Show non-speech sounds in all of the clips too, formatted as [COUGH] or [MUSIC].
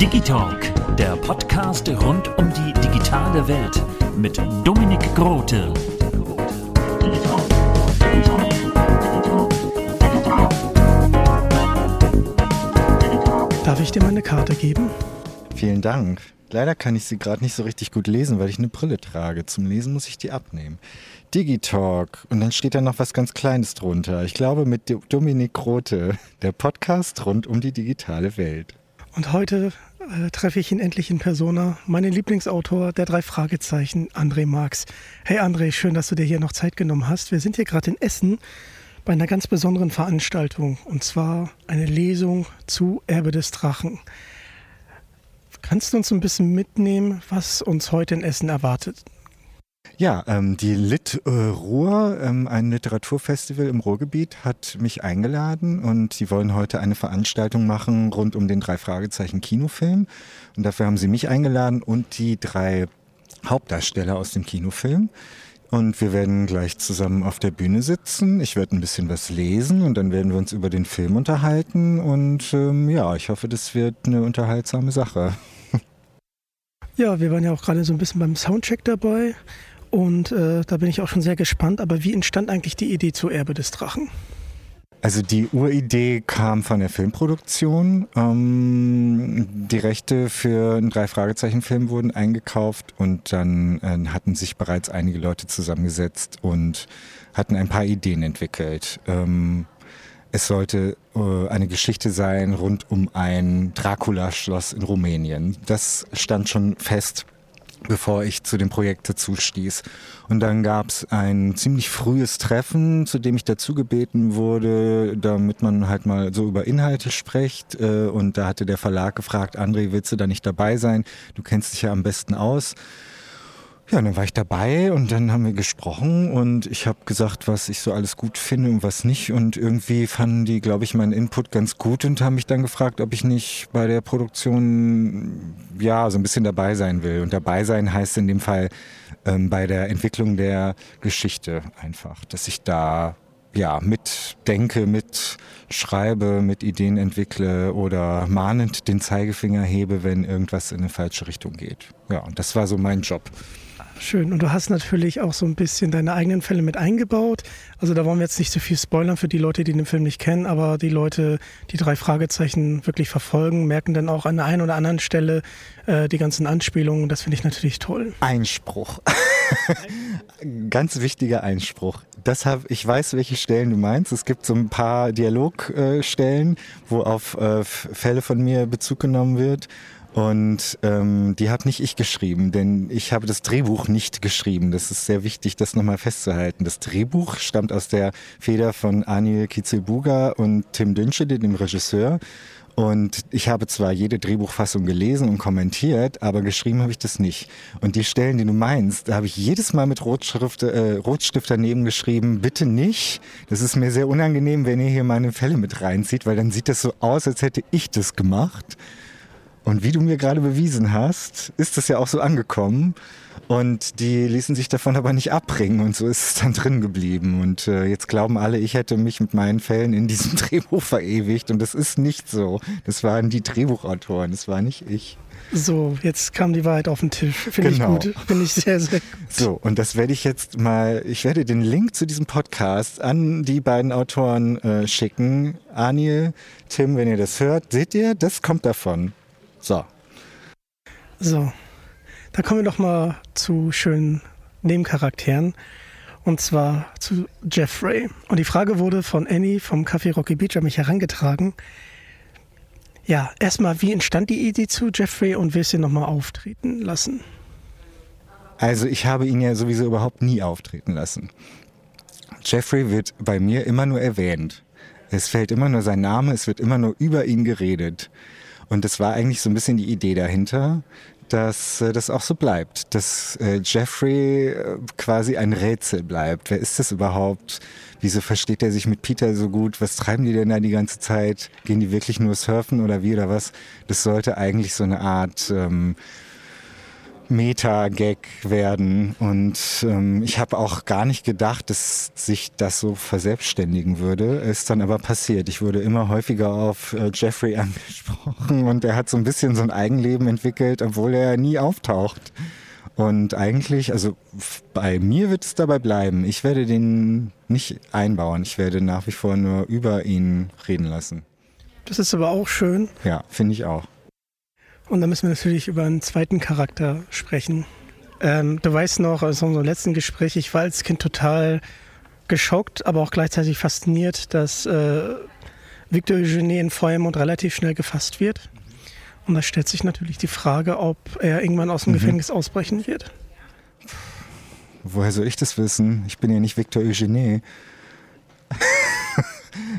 Digitalk, der Podcast rund um die digitale Welt mit Dominik Grote. Darf ich dir mal eine Karte geben? Vielen Dank. Leider kann ich sie gerade nicht so richtig gut lesen, weil ich eine Brille trage. Zum Lesen muss ich die abnehmen. Digitalk. Und dann steht da noch was ganz Kleines drunter. Ich glaube mit Dominik Grote, der Podcast rund um die digitale Welt. Und heute äh, treffe ich ihn endlich in Persona, meinen Lieblingsautor der drei Fragezeichen, André Marx. Hey André, schön, dass du dir hier noch Zeit genommen hast. Wir sind hier gerade in Essen bei einer ganz besonderen Veranstaltung und zwar eine Lesung zu Erbe des Drachen. Kannst du uns ein bisschen mitnehmen, was uns heute in Essen erwartet? Ja, ähm, die Lit äh, Ruhr, ähm, ein Literaturfestival im Ruhrgebiet, hat mich eingeladen und sie wollen heute eine Veranstaltung machen rund um den drei Fragezeichen Kinofilm. Und dafür haben sie mich eingeladen und die drei Hauptdarsteller aus dem Kinofilm. Und wir werden gleich zusammen auf der Bühne sitzen. Ich werde ein bisschen was lesen und dann werden wir uns über den Film unterhalten. Und ähm, ja, ich hoffe, das wird eine unterhaltsame Sache. Ja, wir waren ja auch gerade so ein bisschen beim Soundcheck dabei und äh, da bin ich auch schon sehr gespannt. Aber wie entstand eigentlich die Idee zu Erbe des Drachen? Also die Uridee kam von der Filmproduktion. Ähm, die Rechte für einen Drei-Fragezeichen-Film wurden eingekauft und dann äh, hatten sich bereits einige Leute zusammengesetzt und hatten ein paar Ideen entwickelt. Ähm, es sollte äh, eine Geschichte sein rund um ein Dracula-Schloss in Rumänien. Das stand schon fest bevor ich zu dem Projekt dazu stieß. Und dann gab es ein ziemlich frühes Treffen, zu dem ich dazu gebeten wurde, damit man halt mal so über Inhalte spricht. Äh, und da hatte der Verlag gefragt, André, willst du da nicht dabei sein? Du kennst dich ja am besten aus. Ja, dann war ich dabei und dann haben wir gesprochen und ich habe gesagt, was ich so alles gut finde und was nicht. Und irgendwie fanden die, glaube ich, meinen Input ganz gut und haben mich dann gefragt, ob ich nicht bei der Produktion ja so ein bisschen dabei sein will. Und dabei sein heißt in dem Fall ähm, bei der Entwicklung der Geschichte einfach, dass ich da ja, mitdenke, mitschreibe, mit Ideen entwickle oder mahnend den Zeigefinger hebe, wenn irgendwas in eine falsche Richtung geht. Ja, und das war so mein Job. Schön. Und du hast natürlich auch so ein bisschen deine eigenen Fälle mit eingebaut. Also da wollen wir jetzt nicht so viel spoilern für die Leute, die den Film nicht kennen, aber die Leute, die drei Fragezeichen wirklich verfolgen, merken dann auch an der einen oder anderen Stelle äh, die ganzen Anspielungen. Das finde ich natürlich toll. Einspruch. [LAUGHS] Ganz wichtiger Einspruch. Das hab, ich weiß, welche Stellen du meinst. Es gibt so ein paar Dialogstellen, wo auf äh, Fälle von mir Bezug genommen wird. Und ähm, die habe nicht ich geschrieben, denn ich habe das Drehbuch nicht geschrieben. Das ist sehr wichtig, das nochmal festzuhalten. Das Drehbuch stammt aus der Feder von Anil Kitzelbuga und Tim Dünschede, dem Regisseur. Und ich habe zwar jede Drehbuchfassung gelesen und kommentiert, aber geschrieben habe ich das nicht. Und die Stellen, die du meinst, da habe ich jedes Mal mit Rotschrift, äh, Rotstift daneben geschrieben, bitte nicht. Das ist mir sehr unangenehm, wenn ihr hier meine Fälle mit reinzieht, weil dann sieht das so aus, als hätte ich das gemacht. Und wie du mir gerade bewiesen hast, ist das ja auch so angekommen. Und die ließen sich davon aber nicht abbringen und so ist es dann drin geblieben. Und äh, jetzt glauben alle, ich hätte mich mit meinen Fällen in diesem [LAUGHS] Drehbuch verewigt und das ist nicht so. Das waren die Drehbuchautoren, das war nicht ich. So, jetzt kam die Wahrheit auf den Tisch. Finde Genau. ich gut. Finde ich sehr, sehr gut. So, und das werde ich jetzt mal, ich werde den Link zu diesem Podcast an die beiden Autoren äh, schicken. Anil, Tim, wenn ihr das hört, seht ihr, das kommt davon. So. So, da kommen wir doch mal zu schönen Nebencharakteren. Und zwar zu Jeffrey. Und die Frage wurde von Annie vom Café Rocky Beach an mich herangetragen. Ja, erstmal, wie entstand die Idee zu Jeffrey und willst du ihn nochmal auftreten lassen? Also ich habe ihn ja sowieso überhaupt nie auftreten lassen. Jeffrey wird bei mir immer nur erwähnt. Es fällt immer nur sein Name, es wird immer nur über ihn geredet. Und das war eigentlich so ein bisschen die Idee dahinter, dass äh, das auch so bleibt, dass äh, Jeffrey äh, quasi ein Rätsel bleibt. Wer ist das überhaupt? Wieso versteht er sich mit Peter so gut? Was treiben die denn da die ganze Zeit? Gehen die wirklich nur surfen oder wie oder was? Das sollte eigentlich so eine Art ähm, Meta-Gag werden. Und ähm, ich habe auch gar nicht gedacht, dass sich das so verselbstständigen würde. Ist dann aber passiert. Ich wurde immer häufiger auf äh, Jeffrey [LAUGHS] angesprochen und er hat so ein bisschen so ein Eigenleben entwickelt, obwohl er nie auftaucht. Und eigentlich, also bei mir wird es dabei bleiben. Ich werde den nicht einbauen. Ich werde nach wie vor nur über ihn reden lassen. Das ist aber auch schön. Ja, finde ich auch. Und da müssen wir natürlich über einen zweiten Charakter sprechen. Ähm, du weißt noch, aus unserem letzten Gespräch, ich war als Kind total geschockt, aber auch gleichzeitig fasziniert, dass äh, Victor Eugenie in Feuermond relativ schnell gefasst wird. Und da stellt sich natürlich die Frage, ob er irgendwann aus dem Gefängnis ausbrechen wird. Woher soll ich das wissen? Ich bin ja nicht Victor Eugenie. [LAUGHS]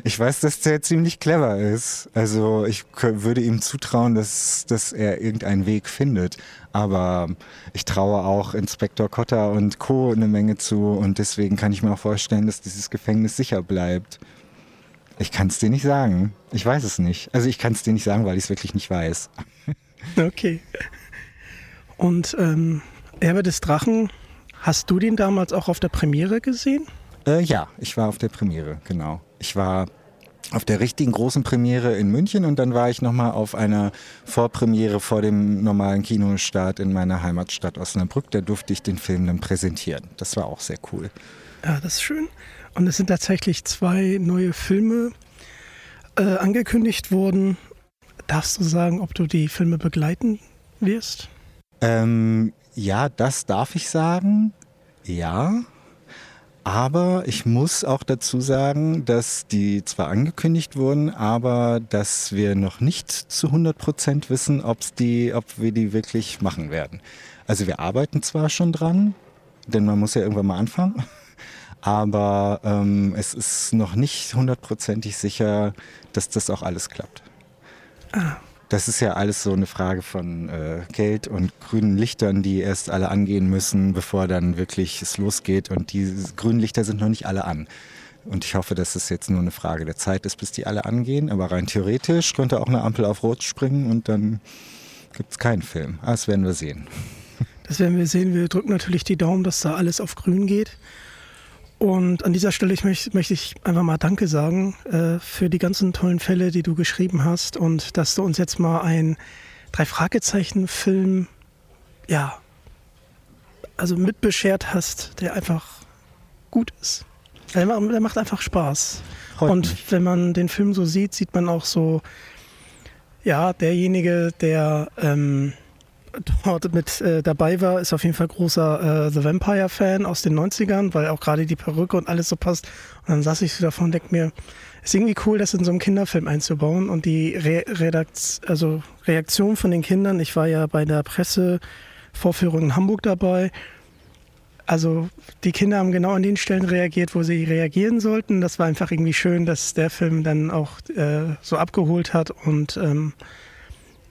ich weiß, dass der ziemlich clever ist. Also ich würde ihm zutrauen, dass, dass er irgendeinen Weg findet. Aber ich traue auch Inspektor Cotta und Co. eine Menge zu. Und deswegen kann ich mir auch vorstellen, dass dieses Gefängnis sicher bleibt. Ich kann es dir nicht sagen. Ich weiß es nicht. Also ich kann es dir nicht sagen, weil ich es wirklich nicht weiß. [LAUGHS] Okay. Und ähm, Erbe des Drachen, hast du den damals auch auf der Premiere gesehen? Äh, ja, ich war auf der Premiere, genau. Ich war auf der richtigen großen Premiere in München und dann war ich nochmal auf einer Vorpremiere vor dem normalen Kinostart in meiner Heimatstadt Osnabrück. Da durfte ich den Film dann präsentieren. Das war auch sehr cool. Ja, das ist schön. Und es sind tatsächlich zwei neue Filme äh, angekündigt worden. Darfst du sagen, ob du die Filme begleiten wirst? Ähm, ja, das darf ich sagen. Ja. Aber ich muss auch dazu sagen, dass die zwar angekündigt wurden, aber dass wir noch nicht zu 100 Prozent wissen, ob's die, ob wir die wirklich machen werden. Also wir arbeiten zwar schon dran, denn man muss ja irgendwann mal anfangen, [LAUGHS] aber ähm, es ist noch nicht hundertprozentig sicher, dass das auch alles klappt. Das ist ja alles so eine Frage von äh, Geld und grünen Lichtern, die erst alle angehen müssen, bevor dann wirklich es losgeht. Und die grünen Lichter sind noch nicht alle an. Und ich hoffe, dass es jetzt nur eine Frage der Zeit ist, bis die alle angehen. Aber rein theoretisch könnte auch eine Ampel auf Rot springen und dann gibt es keinen Film. Aber das werden wir sehen. Das werden wir sehen. Wir drücken natürlich die Daumen, dass da alles auf grün geht. Und an dieser Stelle ich möcht, möchte ich einfach mal Danke sagen äh, für die ganzen tollen Fälle, die du geschrieben hast und dass du uns jetzt mal einen Drei-Fragezeichen-Film, ja, also mitbeschert hast, der einfach gut ist. Der, der macht einfach Spaß. Freut und mich. wenn man den Film so sieht, sieht man auch so, ja, derjenige, der ähm, dort mit äh, dabei war, ist auf jeden Fall großer äh, The Vampire-Fan aus den 90ern, weil auch gerade die Perücke und alles so passt. Und dann saß ich so davon und denke mir, ist irgendwie cool, das in so einem Kinderfilm einzubauen und die Re Redakt also Reaktion von den Kindern. Ich war ja bei der Pressevorführung in Hamburg dabei. Also die Kinder haben genau an den Stellen reagiert, wo sie reagieren sollten. Das war einfach irgendwie schön, dass der Film dann auch äh, so abgeholt hat und ähm,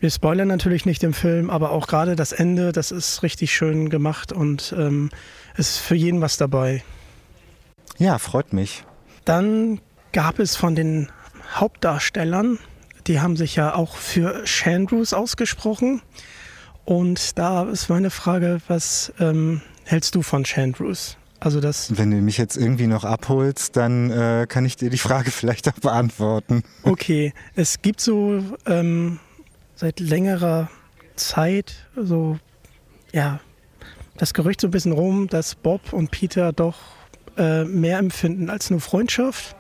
wir spoilern natürlich nicht im Film, aber auch gerade das Ende, das ist richtig schön gemacht und ähm, ist für jeden was dabei. Ja, freut mich. Dann gab es von den Hauptdarstellern die haben sich ja auch für Chandrews ausgesprochen. Und da ist meine Frage, was ähm, hältst du von Chandrews? Also das Wenn du mich jetzt irgendwie noch abholst, dann äh, kann ich dir die Frage [LAUGHS] vielleicht auch beantworten. Okay, es gibt so ähm, seit längerer Zeit so, ja, das Gerücht so ein bisschen rum, dass Bob und Peter doch äh, mehr empfinden als nur Freundschaft.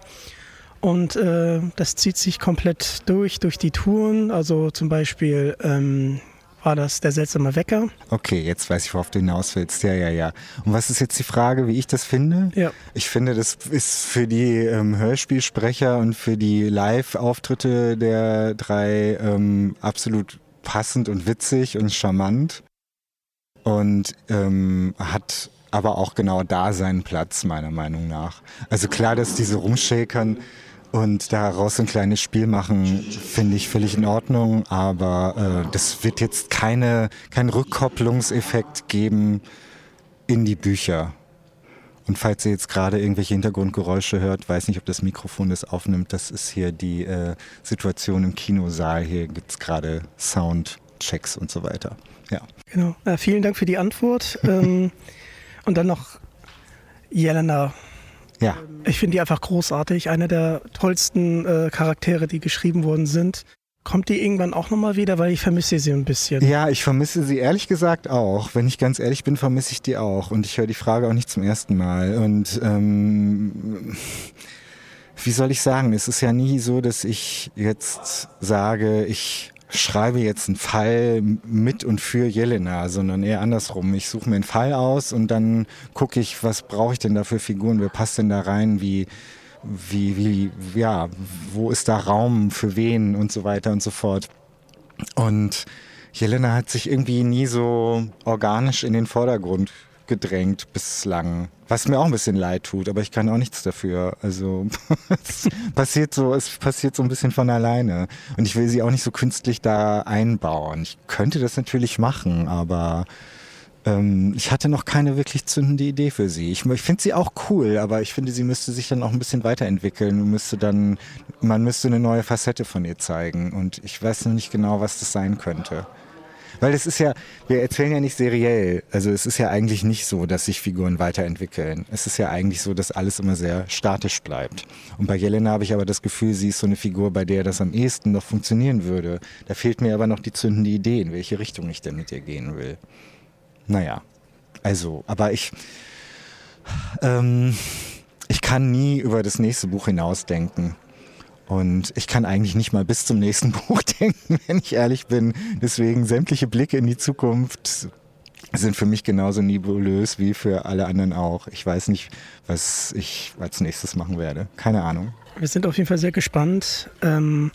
Und äh, das zieht sich komplett durch, durch die Touren. Also zum Beispiel ähm, war das der seltsame Wecker. Okay, jetzt weiß ich, worauf du hinaus willst. Ja, ja, ja. Und was ist jetzt die Frage, wie ich das finde? Ja. Ich finde, das ist für die ähm, Hörspielsprecher und für die Live-Auftritte der drei ähm, absolut passend und witzig und charmant. Und ähm, hat aber auch genau da seinen Platz, meiner Meinung nach. Also klar, dass diese rumschäkern und daraus ein kleines Spiel machen, finde ich völlig in Ordnung, aber äh, das wird jetzt keine, keinen Rückkopplungseffekt geben in die Bücher. Und falls ihr jetzt gerade irgendwelche Hintergrundgeräusche hört, weiß nicht, ob das Mikrofon das aufnimmt, das ist hier die äh, Situation im Kinosaal. Hier gibt es gerade Soundchecks und so weiter. Ja. Genau. Äh, vielen Dank für die Antwort. ähm, [LAUGHS] und dann noch Jelena. Ja. Ich finde die einfach großartig. Eine der tollsten äh, Charaktere, die geschrieben worden sind. Kommt die irgendwann auch nochmal wieder, weil ich vermisse sie ein bisschen. Ja, ich vermisse sie ehrlich gesagt auch. Wenn ich ganz ehrlich bin, vermisse ich die auch. Und ich höre die Frage auch nicht zum ersten Mal. Und ähm, wie soll ich sagen, es ist ja nie so, dass ich jetzt sage, ich schreibe jetzt einen Fall mit und für Jelena, sondern eher andersrum. Ich suche mir einen Fall aus und dann gucke ich, was brauche ich denn da für Figuren, wer passt denn da rein, wie, wie, wie, ja, wo ist da Raum für wen und so weiter und so fort. Und Jelena hat sich irgendwie nie so organisch in den Vordergrund gedrängt bislang. Was mir auch ein bisschen leid tut, aber ich kann auch nichts dafür. Also [LAUGHS] es passiert so, es passiert so ein bisschen von alleine. Und ich will sie auch nicht so künstlich da einbauen. Ich könnte das natürlich machen, aber ähm, ich hatte noch keine wirklich zündende Idee für sie. Ich, ich finde sie auch cool, aber ich finde, sie müsste sich dann auch ein bisschen weiterentwickeln und müsste dann, man müsste eine neue Facette von ihr zeigen. Und ich weiß noch nicht genau, was das sein könnte. Weil es ist ja, wir erzählen ja nicht seriell. Also es ist ja eigentlich nicht so, dass sich Figuren weiterentwickeln. Es ist ja eigentlich so, dass alles immer sehr statisch bleibt. Und bei Jelena habe ich aber das Gefühl, sie ist so eine Figur, bei der das am ehesten noch funktionieren würde. Da fehlt mir aber noch die zündende Idee, in welche Richtung ich denn mit ihr gehen will. Naja, also, aber ich, ähm, ich kann nie über das nächste Buch hinausdenken. Und ich kann eigentlich nicht mal bis zum nächsten [LAUGHS] Buch denken, wenn ich ehrlich bin. Deswegen sämtliche Blicke in die Zukunft sind für mich genauso nebulös wie für alle anderen auch. Ich weiß nicht, was ich als nächstes machen werde. Keine Ahnung. Wir sind auf jeden Fall sehr gespannt. Ähm,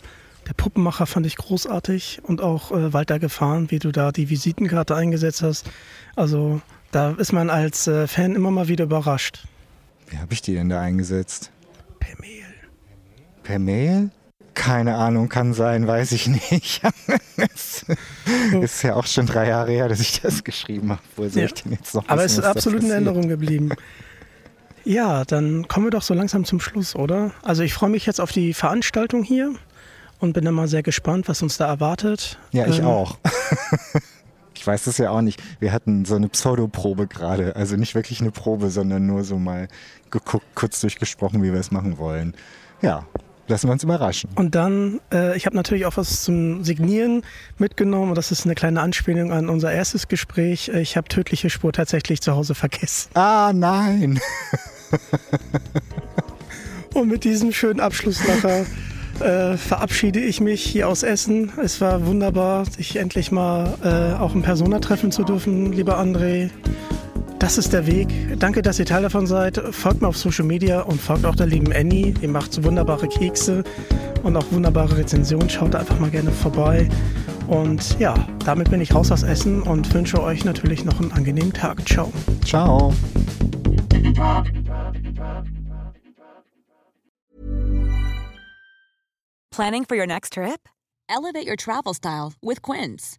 der Puppenmacher fand ich großartig und auch äh, Walter Gefahren, wie du da die Visitenkarte eingesetzt hast. Also da ist man als äh, Fan immer mal wieder überrascht. Wie habe ich die denn da eingesetzt? Per Mail. Per Mail? Keine Ahnung, kann sein, weiß ich nicht. es [LAUGHS] ist ja auch schon drei Jahre her, dass ich das geschrieben habe. Wo soll Ja. ich denn jetzt noch Aber es ist absolut in passiert? Erinnerung geblieben. Ja, dann kommen wir doch so langsam zum Schluss, oder? Also ich freue mich jetzt auf die Veranstaltung hier und bin dann mal sehr gespannt, was uns da erwartet. Ja, ich Ähm, auch. [LAUGHS] ich weiß es ja auch nicht. Wir hatten so eine Pseudoprobe gerade. Also nicht wirklich eine Probe, sondern nur so mal geguckt, kurz durchgesprochen, wie wir es machen wollen. Ja, lassen wir uns überraschen. Und dann, äh, ich habe natürlich auch was zum Signieren mitgenommen und das ist eine kleine Anspielung an unser erstes Gespräch. Äh, Ich habe tödliche Spur tatsächlich zu Hause vergessen. Ah, nein! [LAUGHS] Und mit diesem schönen Abschluss nachher äh, verabschiede ich mich hier aus Essen. Es war wunderbar, sich endlich mal äh, auch in Persona treffen zu dürfen, lieber André. Das ist der Weg. Danke, dass ihr Teil davon seid. Folgt mir auf Social Media und folgt auch der lieben Annie. Ihr macht so wunderbare Kekse und auch wunderbare Rezensionen. Schaut da einfach mal gerne vorbei. Und ja, damit bin ich raus aus Essen und wünsche euch natürlich noch einen angenehmen Tag. Ciao. Ciao! Planning for your next trip? Elevate your travel style with Quince.